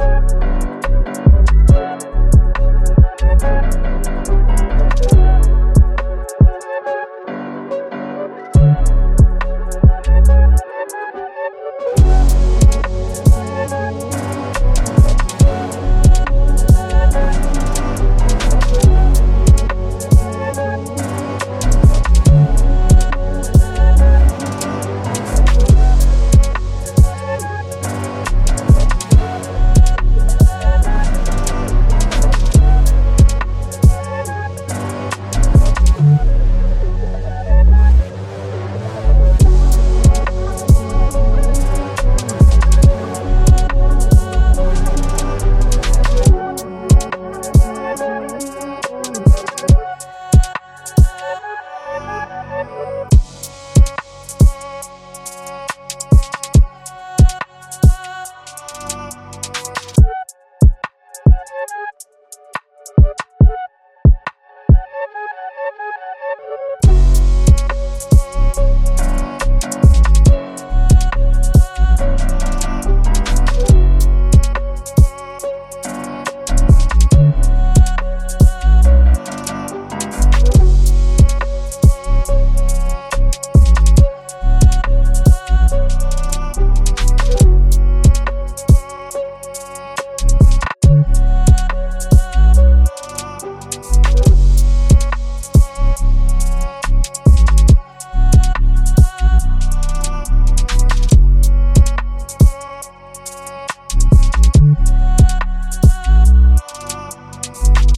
you